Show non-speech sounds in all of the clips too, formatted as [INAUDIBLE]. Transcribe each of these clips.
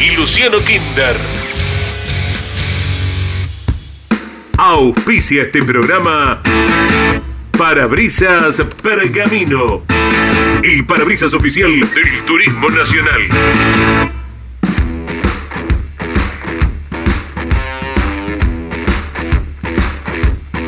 y Luciano Kinder. Auspicia este programa Parabrisas Pergamino, el parabrisas oficial del Turismo Nacional.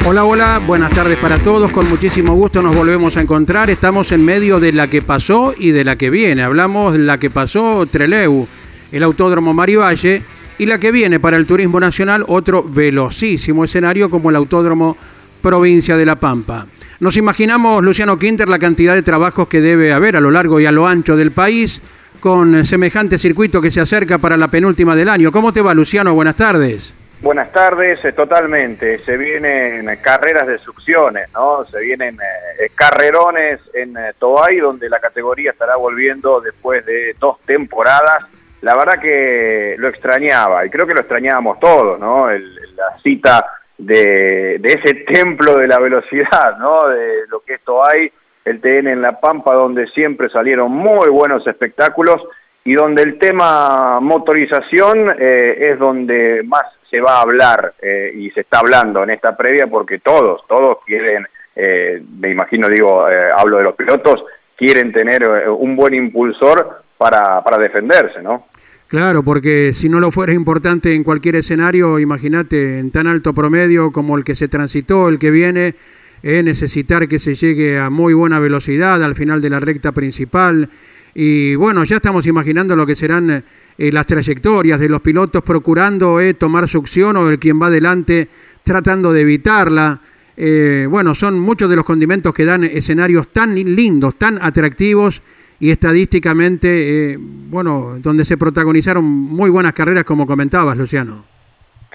Hola, hola, buenas tardes para todos. Con muchísimo gusto nos volvemos a encontrar. Estamos en medio de la que pasó y de la que viene. Hablamos de la que pasó Treleu, el Autódromo Mario Valle, y la que viene para el Turismo Nacional, otro velocísimo escenario como el Autódromo Provincia de La Pampa. Nos imaginamos, Luciano Quinter, la cantidad de trabajos que debe haber a lo largo y a lo ancho del país con semejante circuito que se acerca para la penúltima del año. ¿Cómo te va, Luciano? Buenas tardes. Buenas tardes, eh, totalmente. Se vienen carreras de succiones, ¿no? Se vienen eh, carrerones en eh, donde la categoría estará volviendo después de dos temporadas. La verdad que lo extrañaba, y creo que lo extrañábamos todos, ¿no? la cita de, ese [LAUGHS] templo de la velocidad, ¿no? De lo que es Toay, el TN en La Pampa, donde siempre salieron muy buenos espectáculos y donde el tema motorización es donde más se va a hablar eh, y se está hablando en esta previa porque todos, todos quieren, eh, me imagino, digo, eh, hablo de los pilotos, quieren tener un buen impulsor para, para defenderse, ¿no? Claro, porque si no lo fuera importante en cualquier escenario, imagínate, en tan alto promedio como el que se transitó, el que viene, necesitar que se llegue a muy buena velocidad al final de la recta principal. Y bueno, ya estamos imaginando lo que serán eh, las trayectorias de los pilotos procurando eh, tomar succión o el quien va adelante tratando de evitarla. Eh, bueno, son muchos de los condimentos que dan escenarios tan lindos, tan atractivos y estadísticamente, bueno, donde se protagonizaron muy buenas carreras como comentabas, Luciano.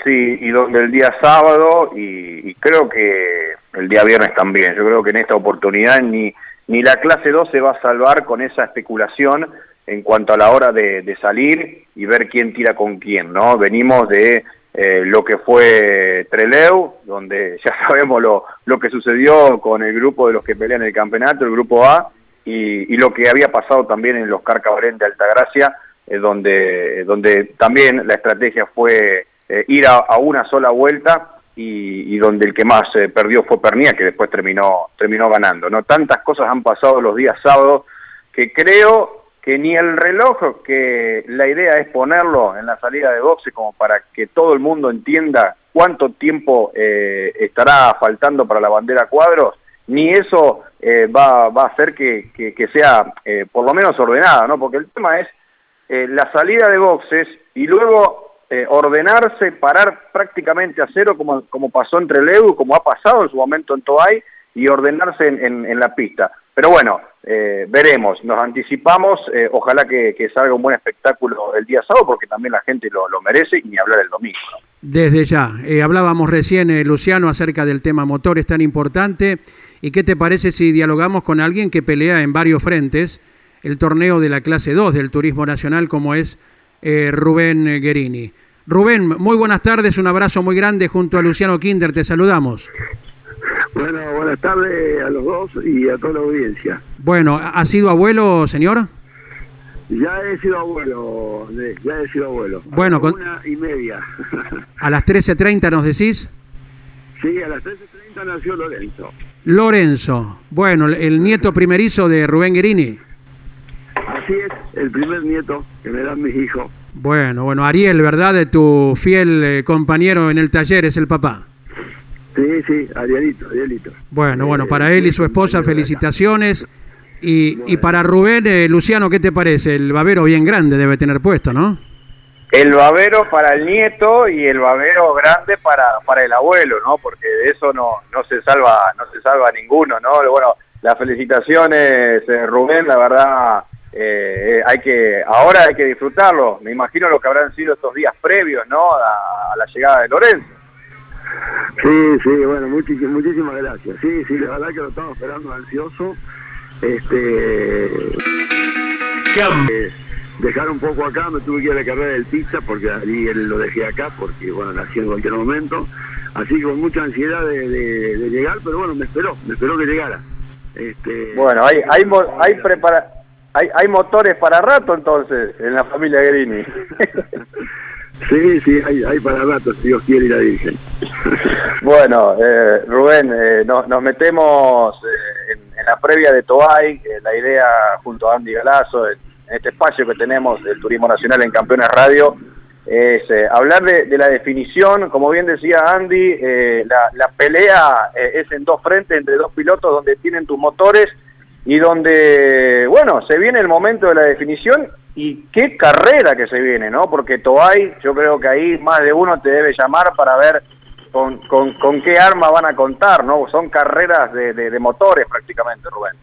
Sí, y donde el día sábado y creo que el día viernes también, yo creo que en esta oportunidad ni ni la clase 2 se va a salvar con esa especulación en cuanto a la hora de, salir y ver quién tira con quién, ¿no? Venimos de eh, lo que fue Treleu, donde [LAUGHS] ya sabemos lo, lo que sucedió con el grupo de los que pelean el campeonato, el grupo A, y, lo que había pasado también en los Carcabarén de Altagracia, eh, donde, donde también la estrategia fue eh, ir a, una sola vuelta y, donde el que más eh, perdió fue Pernía, que después terminó, terminó ganando. ¿no? Tantas cosas han pasado los días sábados que creo que ni el reloj, que la idea es ponerlo en la salida de boxe como para que todo el mundo entienda cuánto tiempo eh, estará faltando para la bandera cuadros, ni eso eh, va, va, a hacer que, sea por lo menos ordenada, ¿no? Porque el tema es la salida de boxes y luego eh, ordenarse, parar prácticamente a cero como, como pasó entre Leu, como ha pasado en su momento en Toay, y ordenarse en, la pista. Pero bueno, eh, veremos, nos anticipamos, eh, ojalá que, salga un buen espectáculo el día sábado, porque también la gente lo, merece, y ni hablar el domingo. Desde ya, hablábamos recién, Luciano, acerca del tema motores tan importante, y qué te parece si dialogamos con alguien que pelea en varios frentes el torneo de la clase 2 del Turismo Nacional, como es eh, Rubén Guerini. Rubén, muy buenas tardes, un abrazo muy grande junto a Luciano Kinder, te saludamos. Bueno, buenas tardes a los dos y a toda la audiencia. Bueno, ¿ha sido abuelo, señor? Ya he sido abuelo, ya he sido abuelo. Bueno, con... una y media. ¿A las 13.30 nos decís? Sí, a las 13.30 nació Lorenzo. Lorenzo, bueno, el nieto primerizo de Rubén Guerini. Así es, el primer nieto que me dan mis hijos. Bueno, bueno, Ariel, ¿verdad? De tu fiel eh, compañero en el taller es el papá. Sí, sí, Arielito, Arielito. Bueno, bueno, para él y su esposa, felicitaciones. Y, y para Rubén, eh, Luciano, ¿qué te parece? El babero bien grande debe tener puesto, ¿no? El babero para el nieto y el babero grande para, para el abuelo, ¿no? Porque de eso no, no se salva, no se salva ninguno, ¿no? Bueno, las felicitaciones, eh, Rubén, la verdad, eh, hay que, ahora hay que disfrutarlo. Me imagino lo que habrán sido estos días previos, ¿no? A, la llegada de Lorenzo. Sí, sí, bueno, muchísimas gracias. Sí, sí, la verdad que lo estamos esperando ansioso. Este. Eh, dejar un poco acá, me tuve que ir a la carrera del pizza porque ahí lo dejé acá porque, bueno, nací en cualquier momento. Así que con mucha ansiedad de, llegar, pero bueno, me esperó, me esperó que llegara. Este, bueno, hay, hay, hay prepara hay, hay motores para rato entonces en la familia Grini. [LAUGHS] sí, sí, hay, hay para rato, si Dios quiere y la dicen. [LAUGHS] bueno, eh, Rubén, eh, nos, nos, metemos eh, en, la previa de Toay, la idea junto a Andy Galazo, en, este espacio que tenemos del Turismo Nacional en Campeones Radio, es hablar de, la definición, como bien decía Andy, la, la, pelea es en dos frentes entre dos pilotos donde tienen tus motores y donde, bueno, se viene el momento de la definición y qué carrera que se viene, ¿no? Porque Toay, yo creo que ahí más de uno te debe llamar para ver con, con, qué arma van a contar, ¿no? Son carreras de, de, motores prácticamente, Rubén.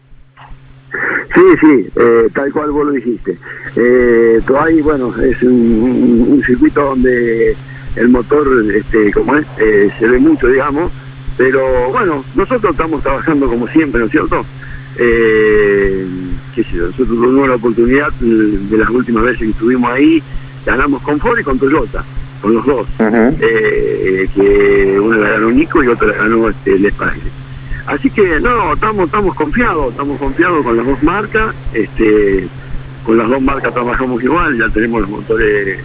Sí, sí, eh, tal cual vos lo dijiste. Eh, Toay, bueno, es un, circuito donde el motor, este, como es, eh, se ve mucho, digamos, pero bueno, nosotros estamos trabajando como siempre, ¿no es cierto? Eh, qué sé nosotros tuvimos la oportunidad de las últimas veces que estuvimos ahí, ganamos con Ford y con Toyota, con los dos, eh, que uno la ganó Nico y otro la ganó este, Les Así que no, estamos estamos confiados, estamos confiados con las dos marcas, este, con las dos marcas trabajamos igual, ya tenemos los motores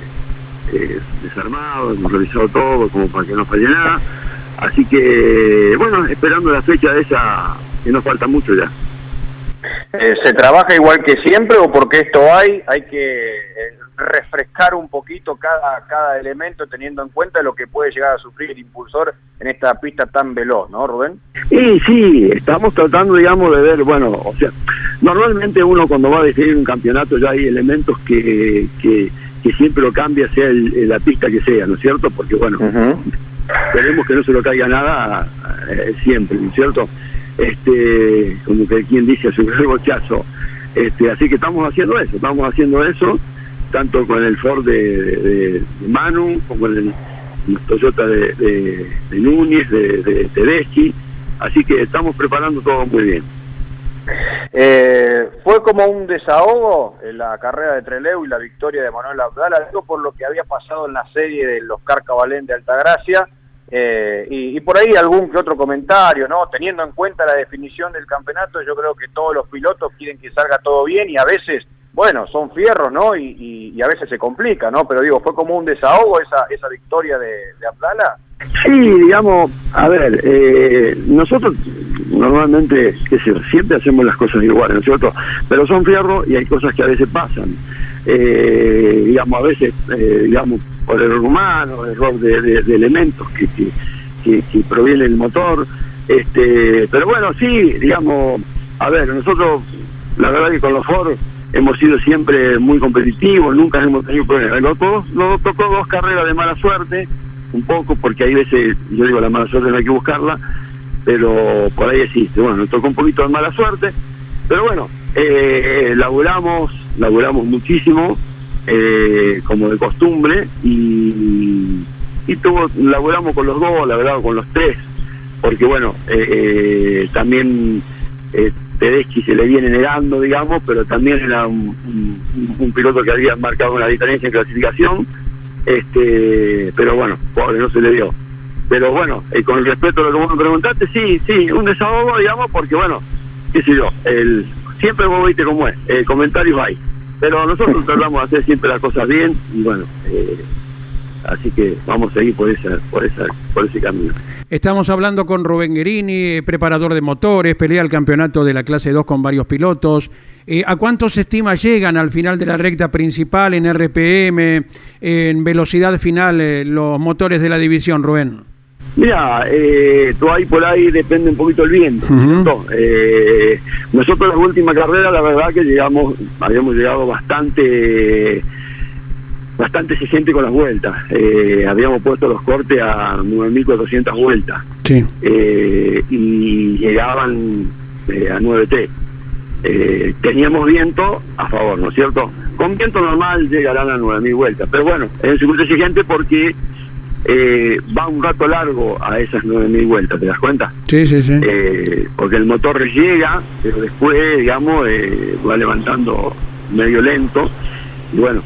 eh, desarmados, hemos revisado todo como para que no falle nada. Así que, bueno, esperando la fecha de esa, que nos falta mucho ya. Eh, ¿Se trabaja igual que siempre o porque esto hay, hay que eh, refrescar un poquito cada, cada elemento teniendo en cuenta lo que puede llegar a sufrir el impulsor en esta pista tan veloz, ¿no, Rubén? Sí, sí, estamos tratando, digamos, de ver, bueno, o sea, normalmente uno cuando va a definir un campeonato ya hay elementos que, que, siempre lo cambia, sea la pista que sea, ¿no es cierto? Porque, bueno, queremos que no se lo caiga nada eh, siempre, ¿no es cierto? Este como que quien dice su bochazo este así que estamos haciendo eso estamos haciendo eso tanto con el Ford de, Manu como con el, Toyota de, Núñez de, de Tedeschi. Así que estamos preparando todo muy bien. Eh, fue como un desahogo en la carrera de Treleu y la victoria de Manuel Abdala, digo por lo que había pasado en la serie de los Carcabalén de Altagracia, eh, y, por ahí algún que otro comentario, ¿no? Teniendo en cuenta la definición del campeonato, yo creo que todos los pilotos quieren que salga todo bien y a veces, bueno, son fierros, ¿no? Y, a veces se complica, ¿no? Pero digo, fue como un desahogo esa, esa victoria de, de Abdala. Sí, digamos, a ver, eh, nosotros normalmente, qué sé siempre hacemos las cosas iguales, ¿no es cierto? Pero son fierros y hay cosas que a veces pasan. Eh, digamos, a veces, digamos, por error humano, error de, elementos que, que, que, proviene del motor. este Pero bueno, sí, digamos, a ver, nosotros, la verdad que con los Ford hemos sido siempre muy competitivos, nunca hemos tenido problemas. Nos nos tocó dos carreras de mala suerte, un poco, porque hay veces, yo digo, la mala suerte no hay que buscarla, pero por ahí existe. Bueno, nos tocó un poquito de mala suerte, pero bueno, eh, laburamos, laburamos muchísimo, eh, como de costumbre y, y tuvo, laboramos con los dos, la verdad, con los tres, porque bueno, eh, eh, también eh, Tedeschi se le viene negando, digamos, pero también era un, piloto que había marcado una diferencia en clasificación, este pero bueno, pobre, no se le dio. Pero bueno, con el respeto a lo que vos me preguntaste, sí, sí, un desahogo, digamos, porque bueno, qué sé yo, el, siempre vos viste cómo es, el comentarios hay. Pero nosotros [LAUGHS] tratamos de hacer siempre las cosas bien y bueno, eh, así que vamos a seguir por, esa, por, esa, por ese camino. Estamos hablando con Rubén Guerini, preparador de motores, pelea el campeonato de la clase 2 con varios pilotos. Eh, ¿A cuántos estimas llegan al final de la recta principal en RPM, en velocidad final, eh, los motores de la división, Rubén? Mira, eh, tú ahí por ahí depende un poquito el viento. eh, nosotros en la última carrera, la verdad que llegamos, habíamos llegado bastante, bastante exigente con las vueltas. Eh, habíamos puesto los cortes a 9.400 vueltas. Sí. Eh, y llegaban a 9T. Eh, teníamos viento a favor, ¿no es cierto? Con viento normal llegarán a 9.000 vueltas, pero bueno, es un circuito exigente porque eh, va un rato largo a esas 9.000 vueltas, ¿te das cuenta? Sí, sí, sí. Eh, porque el motor llega, pero después, digamos, eh, va levantando medio lento, y bueno,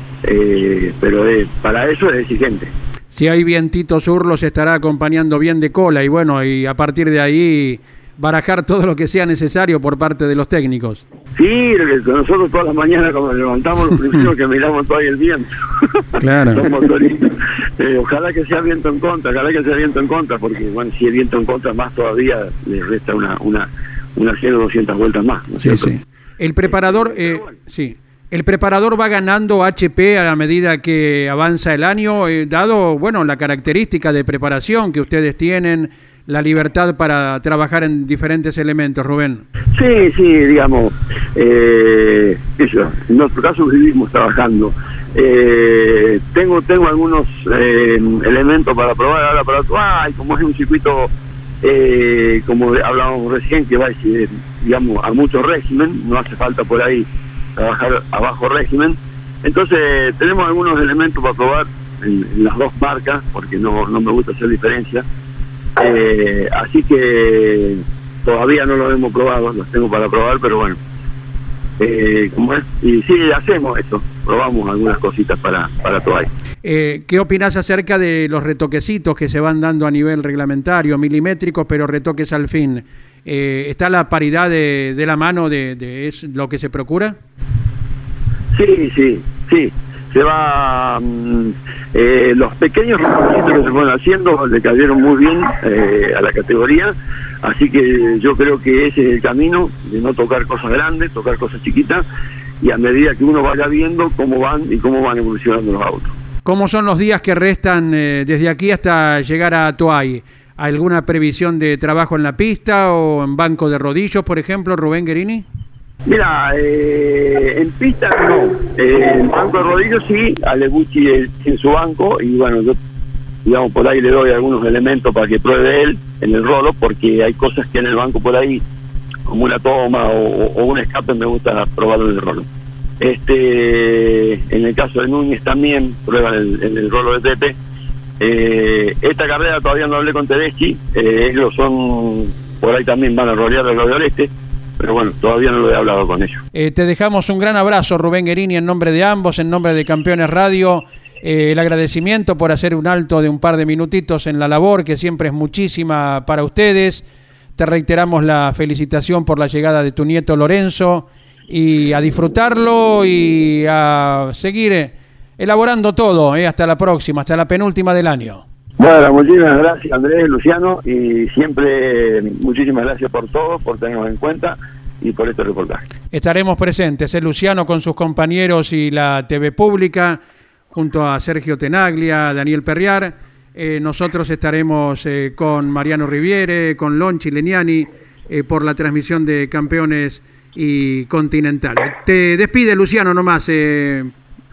pero para eso es exigente. Si hay vientito sur, los estará acompañando bien de cola y bueno, y a partir de ahí barajar todo lo que sea necesario por parte de los técnicos. Sí, nosotros todas las mañanas cuando levantamos, lo primero que miramos todavía el viento. [LAUGHS] Claro. Los. Eh, ojalá que sea viento en contra, ojalá que sea viento en contra, porque bueno, si es viento en contra, más todavía le resta una, una, una 100 o 200 vueltas más. ¿no es Sí, sí. El preparador, eh, sí. El preparador va ganando HP a medida que avanza el año, eh, dado, bueno, la característica de preparación que ustedes tienen, la libertad para trabajar en diferentes elementos, Rubén. Sí, sí, digamos, eh, eso, en nuestro caso vivimos trabajando. Eh, tengo tengo algunos eh, elementos para probar ahora para y como es un circuito, eh, como hablábamos recién, que va eh, digamos, a mucho régimen, no hace falta por ahí trabajar a bajo régimen. Entonces tenemos algunos elementos para probar en, en las dos marcas, porque no, no me gusta hacer diferencia. Eh, así que todavía no lo hemos probado, los tengo para probar, pero bueno. Eh, como es, y sí, hacemos eso, probamos algunas cositas para, para Toay. Eh, ¿Qué opinas acerca de los retoquecitos que se van dando a nivel reglamentario, milimétricos, pero retoques al fin? Eh, ¿Está la paridad de, de la mano de, de es lo que se procura? Sí, sí, sí. Se va. mm, eh, los pequeños reconocimientos que se fueron haciendo le cayeron muy bien eh, a la categoría. Así que yo creo que ese es el camino de no tocar cosas grandes, tocar cosas chiquitas. Y a medida que uno vaya viendo cómo van y cómo van evolucionando los autos. ¿Cómo son los días que restan eh, desde aquí hasta llegar a Toay? ¿Alguna previsión de trabajo en la pista o en banco de rodillos, por ejemplo, Rubén Guerini? Mira, eh, en pista no. Eh, en banco de rodillos sí, a Legucci eh, en su banco. Y bueno, yo, digamos, por ahí le doy algunos elementos para que pruebe él en el rolo, porque hay cosas que en el banco por ahí, como una toma o, un escape, me gusta probarlo en el rolo. Este, en el caso de Núñez también prueba en el, en el rolo de Tepe. Eh, esta carrera todavía no hablé con Tedeschi, eh, ellos son, por ahí también van a rolear el de Oeste, pero bueno, todavía no lo he hablado con ellos. Eh, te dejamos un gran abrazo, Rubén Guerini, en nombre de ambos, en nombre de Campeones Radio. Eh, el agradecimiento por hacer un alto de un par de minutitos en la labor, que siempre es muchísima para ustedes. Te reiteramos la felicitación por la llegada de tu nieto Lorenzo y a disfrutarlo y a seguir eh, elaborando todo. hasta la próxima, hasta la penúltima del año. Bueno, muchísimas gracias Andrés, Luciano, y siempre eh, muchísimas gracias por todo, por tenernos en cuenta y por este reportaje. Estaremos presentes, el Luciano con sus compañeros y la TV Pública, junto a Sergio Tenaglia, Daniel Perriar. Eh, nosotros estaremos eh, con Mariano Riviere, con Lonchi Leniani, eh, por la transmisión de Campeones y Continental. Te despide, Luciano, nomás.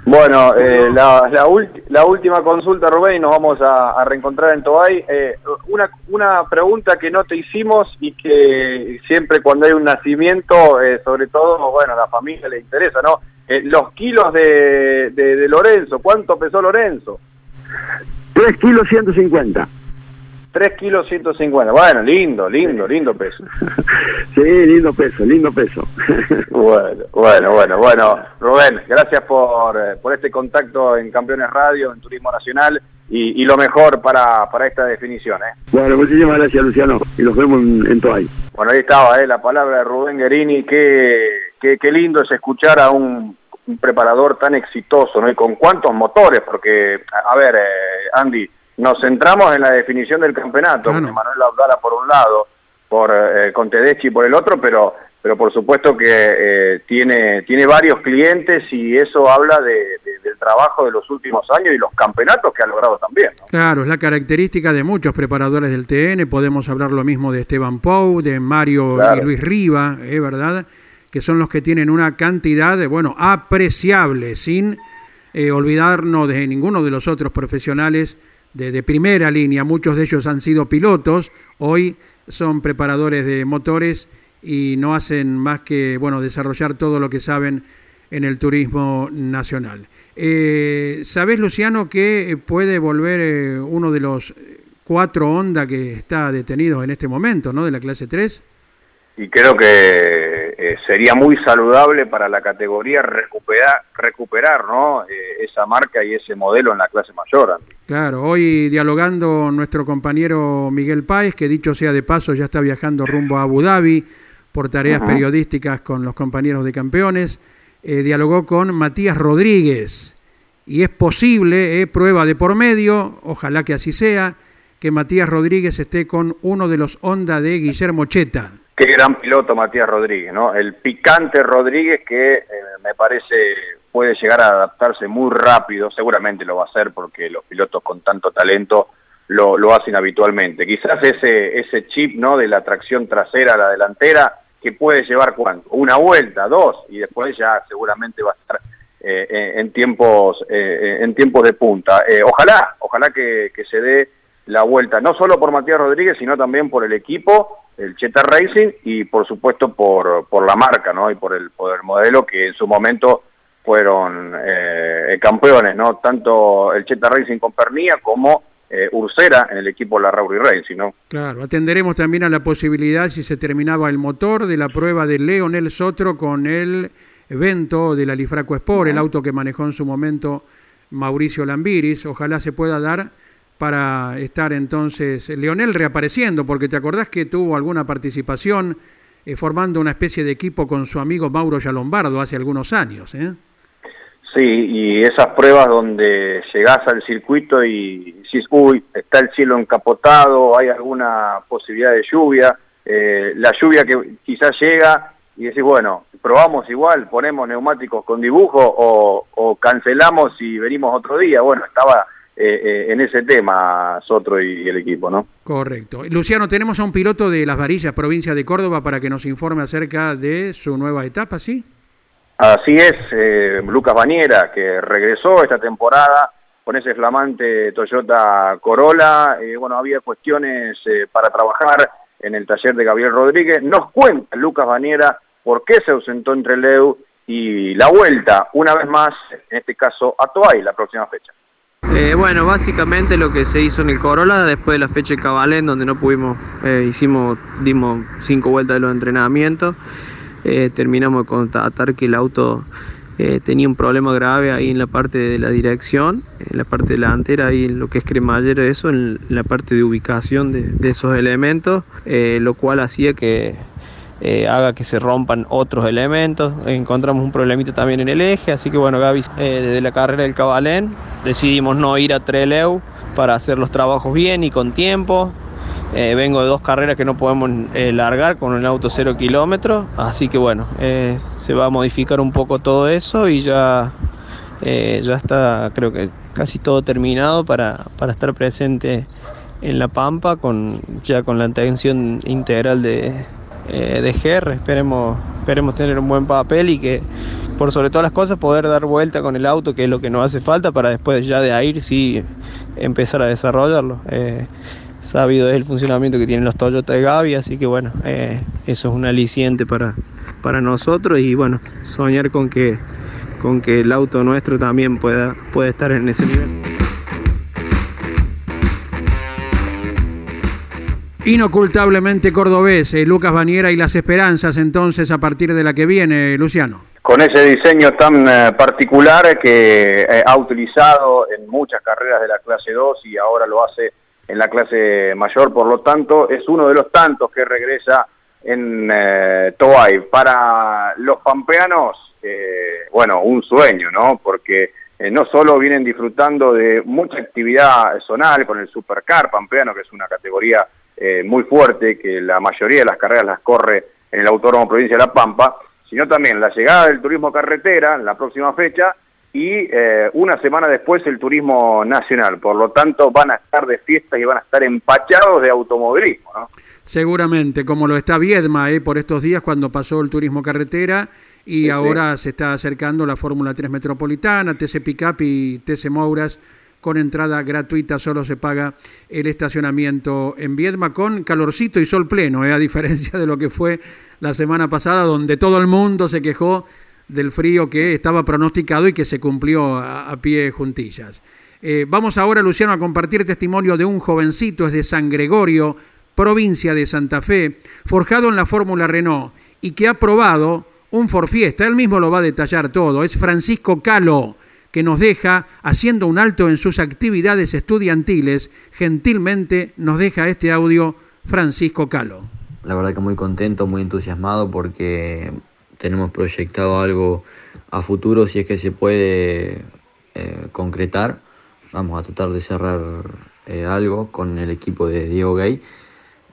Bueno, eh, la, la, la última consulta, Rubén, y nos vamos a, reencontrar en Tobay. Eh, una, una pregunta que no te hicimos y que siempre cuando hay un nacimiento, eh, sobre todo, bueno, a la familia le interesa, ¿no? Eh, los kilos de, de, de Lorenzo, ¿cuánto pesó Lorenzo? 3 kilos 150. 3 kilos 150. Bueno, lindo, lindo, lindo peso. [LAUGHS] sí, lindo peso, lindo peso. [LAUGHS] Bueno, bueno, bueno, bueno. Rubén, gracias por, eh, por este contacto en Campeones Radio, en Turismo Nacional y, y lo mejor para, para esta definición. ¿eh? bueno, muchísimas gracias Luciano, y nos vemos en, en Toay. Bueno, ahí estaba ¿eh? la palabra de Rubén Guerini. Qué, qué, qué lindo es escuchar a un, un preparador tan exitoso, ¿no? Y con cuántos motores, porque, a a ver, eh, Andy, nos centramos en la definición del campeonato, Claro. con Manuel Abdala por un lado, por eh, con Tedeschi por el otro, pero pero por supuesto que eh, tiene tiene varios clientes y eso habla de, de- del trabajo de los últimos años y los campeonatos que ha logrado también. ¿no? Claro, es la característica de muchos preparadores del TN. Podemos hablar lo mismo de Esteban Pou, de Mario Claro. y Luis Riva, ¿eh? ¿verdad? Que son los que tienen una cantidad, de, bueno, apreciable, sin eh, olvidarnos de ninguno de los otros profesionales de, de primera línea. Muchos de ellos han sido pilotos, hoy son preparadores de motores y no hacen más que bueno desarrollar todo lo que saben en el turismo nacional. Eh, ¿Sabés, Luciano, que puede volver eh, uno de los cuatro Honda que está detenido en este momento, ¿no? De la clase 3. Y creo que eh, sería muy saludable para la categoría recuperar, recuperar ¿no? Eh, esa marca y ese modelo en la clase mayor. Claro, hoy dialogando nuestro compañero Miguel Páez, que dicho sea de paso ya está viajando rumbo a Abu Dhabi por tareas periodísticas con los compañeros de campeones, eh, dialogó con Matías Rodríguez. Y es posible, prueba de por medio, ojalá que así sea, que Matías Rodríguez esté con uno de los Honda de Guillermo Cheta. Qué gran piloto Matías Rodríguez, ¿no? El picante Rodríguez que eh, me parece puede llegar a adaptarse muy rápido, seguramente lo va a hacer porque los pilotos con tanto talento lo, lo hacen habitualmente. Quizás ese, ese chip, ¿no? De la tracción trasera a la delantera, que puede llevar cuánto? Una vuelta, dos, y después ya seguramente va a estar eh, en tiempos eh, en tiempos de punta. ojalá, ojalá que, que se dé la vuelta, no solo por Matías Rodríguez, sino también por el equipo, el Cheta Racing, y por supuesto por, por la marca, ¿no? Y por el, por el modelo que en su momento fueron eh, campeones, ¿no? Tanto el Cheta Racing con Pernía como eh, Ursera en el equipo La Rauri Racing, ¿no? Claro, atenderemos también a la posibilidad, si se terminaba el motor, de la prueba de Leonel Sotro con el evento de la Lifraco Sport, el auto que manejó en su momento Mauricio Lambiris. Ojalá se pueda dar para estar entonces Leonel reapareciendo, porque te acordás que tuvo alguna participación eh, formando una especie de equipo con su amigo Mauro Yalombardo hace algunos años. ¿eh? Sí, y esas pruebas donde llegás al circuito y decís, uy, está el cielo encapotado, hay alguna posibilidad de lluvia, eh, la lluvia que quizás llega y decís, bueno, probamos igual, ponemos neumáticos con dibujo o, o cancelamos y venimos otro día. Bueno, estaba eh, eh, en ese tema Sotro y, el equipo, ¿no? Correcto. Luciano, tenemos a un piloto de Las Varillas, provincia de Córdoba, para que nos informe acerca de su nueva etapa, ¿sí? Así es, eh, Lucas Bañera, que regresó esta temporada con ese flamante Toyota Corolla. bueno, había cuestiones para trabajar en el taller de Gabriel Rodríguez. Nos cuenta Lucas Bañera por qué se ausentó entre Leu y la vuelta, una vez más, en este caso a Toay, la próxima fecha. Eh, bueno, básicamente lo que se hizo en el Corolla después de la fecha de Cabalén, donde no pudimos, eh, hicimos, dimos cinco vueltas de los entrenamientos, eh, terminamos de constatar que el auto tenía un problema grave ahí en la parte de la dirección, en la parte delantera, ahí en lo que es cremallero, eso, en la parte de ubicación de esos elementos, lo cual hacía que eh, haga que se rompan otros elementos. Encontramos un problemita también en el eje, así que bueno, Gaby, eh, desde la carrera del Cabalén decidimos no ir a Treleu para hacer los trabajos bien y con tiempo. Eh, vengo de dos carreras que no podemos largar con el auto cero kilómetros, así que bueno, se va a modificar un poco todo eso y ya, ya está, creo que casi todo terminado para, para estar presente en La Pampa, con, ya con la atención integral de, eh, de GR. Esperemos, esperemos tener un buen papel y que, por sobre todas las cosas, poder dar vuelta con el auto, que es lo que nos hace falta para después ya de ahí sí empezar a desarrollarlo. Eh, sabido es el funcionamiento que tienen los Toyota de Gavi, así que bueno, eh, eso es un aliciente para, para nosotros y bueno, soñar con que, con que el auto nuestro también pueda, pueda estar en ese nivel. Inocultablemente cordobés, eh, Lucas Baniera y las esperanzas entonces a partir de la que viene, Luciano. Con ese diseño tan eh, particular que eh, ha utilizado en muchas carreras de la clase 2 y ahora lo hace en la clase mayor, por lo tanto es uno de los tantos que regresa en Toay. Para los pampeanos, bueno, un sueño, ¿no? Porque no solo vienen disfrutando de mucha actividad zonal con el Supercar pampeano, que es una categoría eh, muy fuerte, que la mayoría de las carreras las corre en el Autónomo Provincia de La Pampa, sino también la llegada del turismo carretera en la próxima fecha y eh, una semana después el turismo nacional. Por lo tanto, van a estar de fiesta y van a estar empachados de automovilismo. Seguramente, como lo está Viedma eh, por estos días cuando pasó el turismo carretera y ahora se está acercando la Fórmula 3 Metropolitana, TC Pickup y TC Mouras con entrada gratuita, solo se paga el estacionamiento en Viedma con calorcito y sol pleno, ¿eh? a diferencia de lo que fue la semana pasada, donde todo el mundo se quejó del frío que estaba pronosticado y que se cumplió a, pie juntillas. Eh, vamos ahora, Luciano, a compartir testimonio de un jovencito, es de San Gregorio, provincia de Santa Fe, forjado en la Fórmula Renault y que ha probado un Forfiesta. Él mismo lo va a detallar todo. Es Francisco Calo que nos deja haciendo un alto en sus actividades estudiantiles. Gentilmente nos deja este audio Francisco Calo. La verdad que muy contento, muy entusiasmado porque tenemos proyectado algo a futuro si es que se puede eh, concretar. Vamos a tratar de cerrar eh, algo con el equipo de Diego Gay.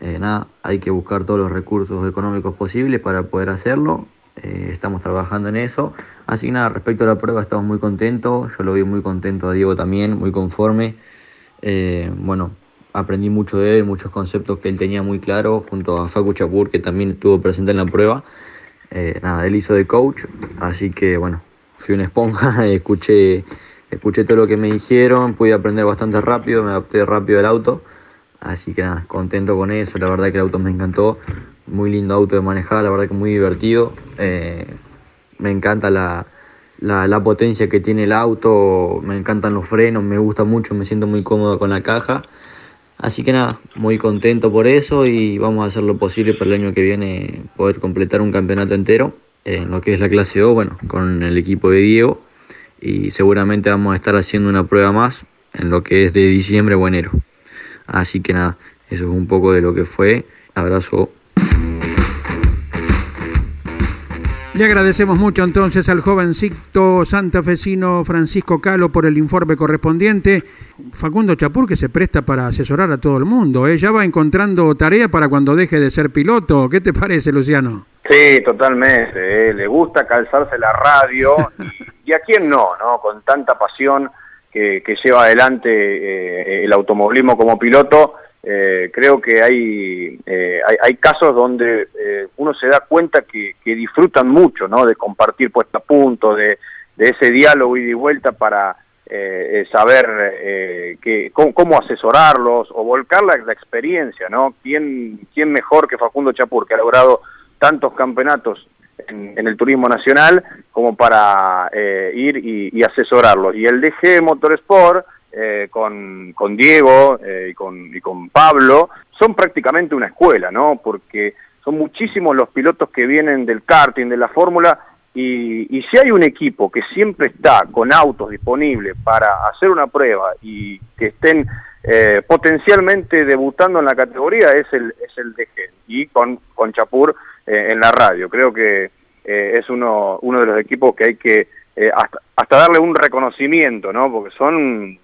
Eh, nada, hay que buscar todos los recursos económicos posibles para poder hacerlo eh, estamos trabajando en eso. Así que nada, respecto a la prueba estamos muy contentos, yo lo vi muy contento a Diego también, muy conforme. Eh, bueno, aprendí mucho de él, muchos conceptos que él tenía muy claro, junto a Facu Chapur, que también estuvo presente en la prueba. Eh, nada, él hizo de coach, así que bueno, fui una esponja, [LAUGHS] escuché, escuché todo lo que me dijeron, pude aprender bastante rápido, me adapté rápido al auto. Así que nada, contento con eso, la verdad que el auto me encantó, muy lindo auto de manejar, la verdad que muy divertido. Eh, me encanta la, potencia que tiene el auto, me encantan los frenos, me gusta mucho, me siento muy cómodo con la caja. Así que nada, muy contento por eso y vamos a hacer lo posible para el año que viene poder completar un campeonato entero en lo que es la clase O, bueno, con el equipo de Diego y seguramente vamos a estar haciendo una prueba más en lo que es de diciembre o enero. Así que nada, eso es un poco de lo que fue. Abrazo. Le agradecemos mucho entonces al jovencito santafesino Francisco Calo por el informe correspondiente. Facundo Chapur que se presta para asesorar a todo el mundo. ¿eh? Ya va encontrando tarea para cuando deje de ser piloto. ¿Qué te parece, Luciano? Sí, totalmente. ¿eh? Le gusta calzarse la radio. y, a quién no, ¿no? Con tanta pasión que, lleva adelante eh, el automovilismo como piloto, eh, creo que hay, eh, hay, casos donde uno se da cuenta que, disfrutan mucho ¿no? de compartir puesta a punto, de, ese diálogo y de vuelta para saber que, cómo, asesorarlos o volcar la, experiencia. ¿no? ¿Quién, ¿Quién mejor que Facundo Chapur, que ha logrado tantos campeonatos en, el turismo nacional como para eh, ir y, asesorarlo. Y el DG Motorsport, eh, con, con, Diego eh, y, con, y con Pablo, son prácticamente una escuela, ¿no? Porque son muchísimos los pilotos que vienen del karting, de la fórmula, y, y, si hay un equipo que siempre está con autos disponibles para hacer una prueba y que estén eh, potencialmente debutando en la categoría, es el, es el DG. Y con, con Chapur eh, en la radio. Creo que eh, es uno, uno de los equipos que hay que eh, hasta, hasta, darle un reconocimiento, ¿no? Porque son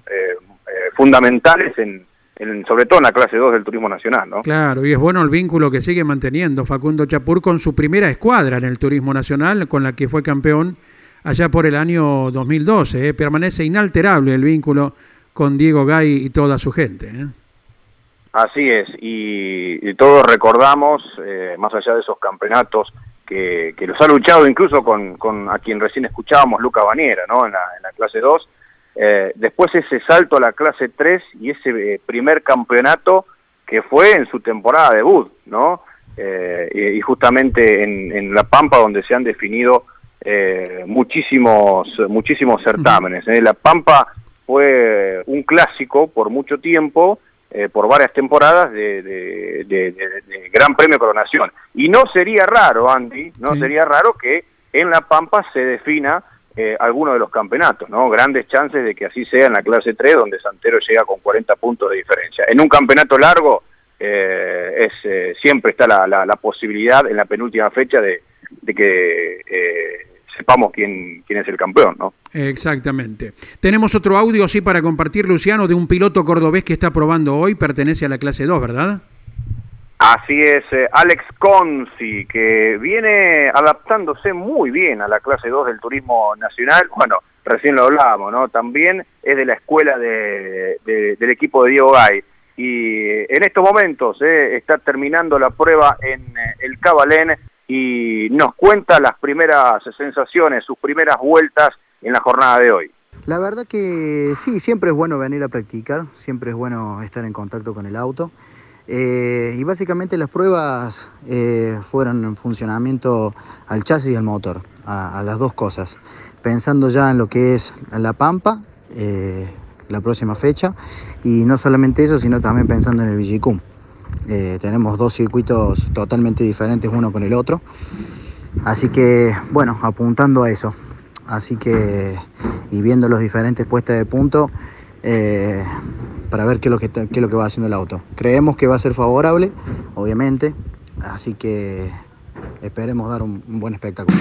fundamentales en, en, sobre todo en la clase 2 del turismo nacional, ¿no? Claro, y es bueno el vínculo que sigue manteniendo Facundo Chapur con su primera escuadra en el turismo nacional, con la que fue campeón allá por el año 2012. Permanece inalterable el vínculo con Diego Gay y toda su gente. ¿eh? Así es, y, todos recordamos, eh, más allá de esos campeonatos, que, los ha luchado incluso con, con, a quien recién escuchábamos, Luca Baniera, ¿no? en, la, en la clase 2. Eh, después ese salto a la clase 3 y ese eh, primer campeonato que fue en su temporada debut, ¿no? y, justamente en, en, La Pampa donde se han definido muchísimos, muchísimos certámenes. La Pampa fue un clásico por mucho tiempo, eh, por varias temporadas de, Gran Premio Coronación. Y no sería raro, Andy, no sería raro que en La Pampa se defina eh, alguno de los campeonatos, ¿no? Grandes chances de que así sea en la clase 3, donde Santero llega con 40 puntos de diferencia. En un campeonato largo, eh, es, eh, siempre está la, la, posibilidad en la penúltima fecha de, de que sepamos quién, quién es el campeón, ¿no? Exactamente. Tenemos otro audio, sí, para compartir, Luciano, de un piloto cordobés que está probando hoy, pertenece a la clase 2, ¿verdad? Así es, eh, Alex Conci, que viene adaptándose muy bien a la clase 2 del turismo nacional. Bueno, recién lo hablábamos, ¿no? También es de la escuela de, del equipo de Diego Gay. Y en estos momentos eh, está terminando la prueba en eh, el Cabalén y nos cuenta las primeras sensaciones, sus primeras vueltas en la jornada de hoy. La verdad que sí, siempre es bueno venir a practicar, siempre es bueno estar en contacto con el auto. Eh, y básicamente las pruebas eh, fueron en funcionamiento al chasis y al motor, a, las dos cosas. Pensando ya en lo que es la Pampa, eh, la próxima fecha, y no solamente eso, sino también pensando en el Vigicum. tenemos dos circuitos totalmente diferentes uno con el otro. Así que, bueno, apuntando a eso. Así que, y viendo los diferentes puestas de punto, para ver qué es, lo que qué es lo que va haciendo el auto. Creemos que va a ser favorable, obviamente, así que esperemos dar un, buen espectáculo.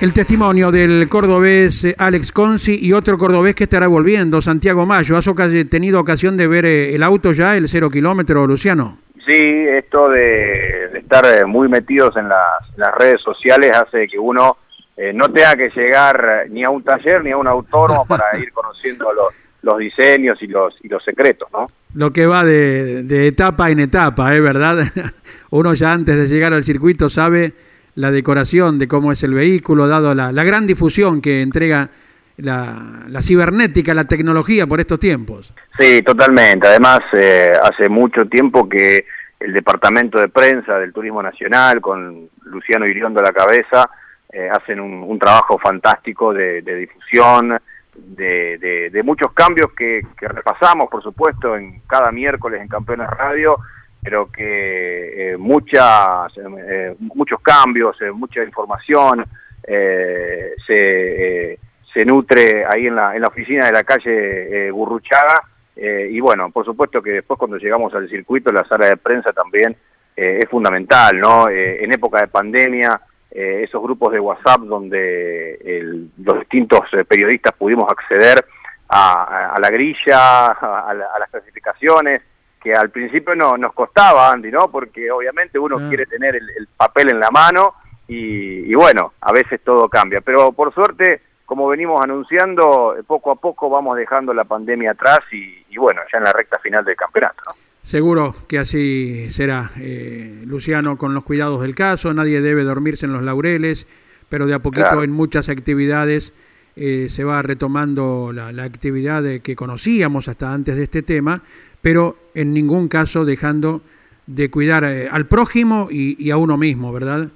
El testimonio del cordobés eh, Alex Consi y otro cordobés que estará volviendo, Santiago Mayo. ¿Has tenido ocasión de ver eh, el auto ya, el cero kilómetro, Luciano? Sí, esto de, estar eh, muy metidos en las redes sociales hace que uno eh, no tenga que llegar ni a un taller ni a un autónomo [LAUGHS] para ir conociendo los, los diseños y los, y los secretos, ¿no? Lo que va de, de etapa en etapa, ¿eh? ¿Verdad? [LAUGHS] Uno ya antes de llegar al circuito sabe la decoración de cómo es el vehículo, dado la, la gran difusión que entrega la, la, cibernética, la tecnología por estos tiempos. Sí, totalmente. Además, eh, hace mucho tiempo que el Departamento de Prensa del Turismo Nacional, con Luciano Iriondo a la cabeza, eh, hacen un, trabajo fantástico de, difusión, de, muchos cambios que, repasamos, por supuesto, en cada miércoles en Campeones Radio, pero que eh, muchas, eh, muchos cambios, mucha información se, se nutre ahí en la, en la oficina de la calle Gurruchaga. y bueno, por supuesto que después cuando llegamos al circuito, la sala de prensa también es fundamental, ¿no? en época de pandemia, eh, esos grupos de WhatsApp donde los distintos eh, periodistas pudimos acceder a, la grilla, a, las clasificaciones, que al principio no nos costaba, Andy, ¿no? Porque obviamente uno ah. quiere tener el, papel en la mano y, bueno, a veces todo cambia. Pero por suerte, como venimos anunciando, poco a poco vamos dejando la pandemia atrás y, y bueno, ya en la recta final del campeonato, ¿no? Seguro que así será, eh, Luciano, con los cuidados del caso, nadie debe dormirse en los laureles, pero de a poquito en muchas actividades eh, se va retomando la, actividad que conocíamos hasta antes de este tema, pero en ningún caso dejando de cuidar eh, al prójimo y, a uno mismo, ¿verdad?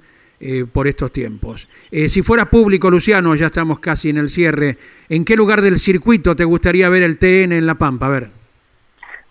por estos tiempos. si fuera público, Luciano, ya estamos casi en el cierre, ¿en qué lugar del circuito te gustaría ver el TN en La Pampa? A ver.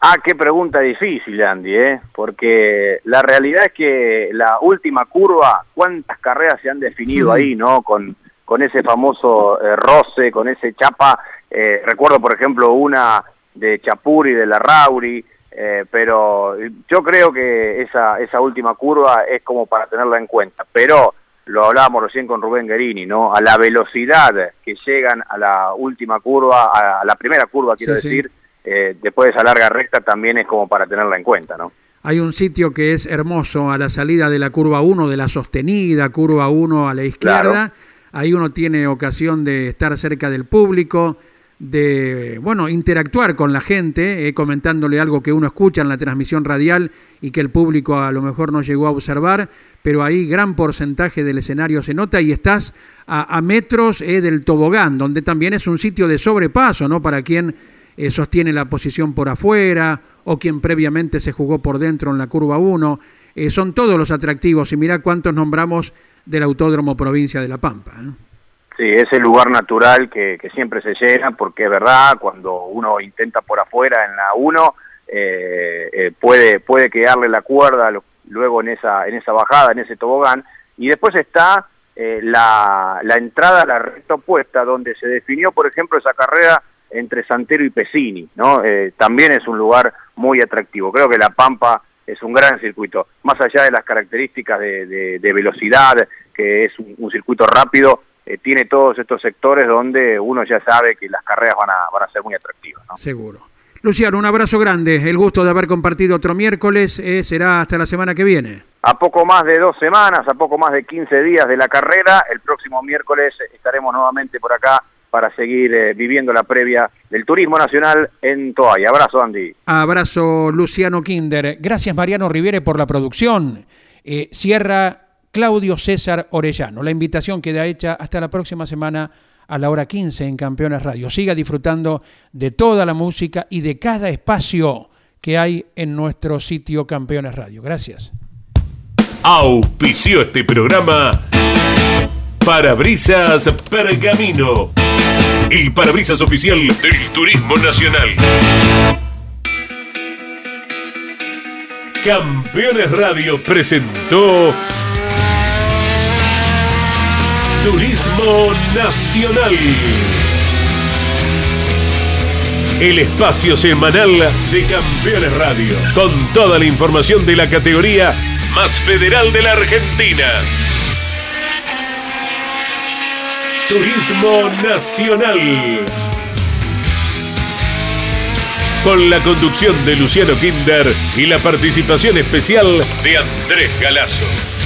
Ah, qué pregunta difícil, Andy, ¿eh? porque la realidad es que la última curva, cuántas carreras se han definido ahí, ¿no? Con, con ese famoso eh, roce, con ese chapa. Eh, recuerdo, por ejemplo, una de Chapuri, de la Rauri, eh, pero yo creo que esa, esa última curva es como para tenerla en cuenta. Pero lo hablábamos recién con Rubén Guerini, ¿no? A la velocidad que llegan a la última curva, a, la primera curva, quiero decir. Eh, después de esa larga recta también es como para tenerla en cuenta, ¿no? Hay un sitio que es hermoso a la salida de la curva 1, de la sostenida curva 1 a la izquierda. Ahí uno tiene ocasión de estar cerca del público, de, bueno, interactuar con la gente, eh, comentándole algo que uno escucha en la transmisión radial y que el público a lo mejor no llegó a observar, pero ahí gran porcentaje del escenario se nota y estás a, metros eh, del tobogán, donde también es un sitio de sobrepaso, ¿no? Para quien eh, sostiene la posición por afuera o quien previamente se jugó por dentro en la curva 1. Eh, son todos los atractivos y mira cuántos nombramos del Autódromo Provincia de La Pampa. ¿eh? Sí, es el lugar natural que, siempre se llena porque es verdad, cuando uno intenta por afuera en la 1, puede, puede quedarle la cuerda luego en esa, en esa bajada, en ese tobogán, y después está la, la entrada a la recta opuesta, donde se definió, por ejemplo, esa carrera entre Santero y Pesini, ¿no? Eh, también es un lugar muy atractivo. Creo que La Pampa es un gran circuito, más allá de las características de, velocidad, que es un, circuito rápido, eh, tiene todos estos sectores donde uno ya sabe que las carreras van a, van a ser muy atractivas. ¿no? Seguro. Luciano, un abrazo grande, el gusto de haber compartido otro miércoles, eh, será hasta la semana que viene. A poco más de dos semanas, a poco más de 15 días de la carrera, el próximo miércoles estaremos nuevamente por acá para seguir eh, viviendo la previa del turismo nacional en Toay. Abrazo, Andy. Abrazo, Luciano Kinder. Gracias, Mariano Rivere, por la producción. Eh, cierra Claudio César Orellano. La invitación queda hecha hasta la próxima semana a la hora 15 en Campeones Radio. Siga disfrutando de toda la música y de cada espacio que hay en nuestro sitio Campeones Radio. Gracias. Auspició este programa Parabrisas Pergamino, el parabrisas oficial del Turismo Nacional. Campeones Radio presentó Turismo Nacional. El espacio semanal de Campeones Radio, con toda la información de la categoría más federal de la Argentina. Turismo Nacional. Con la conducción de Luciano Kinder y la participación especial de Andrés Galazo.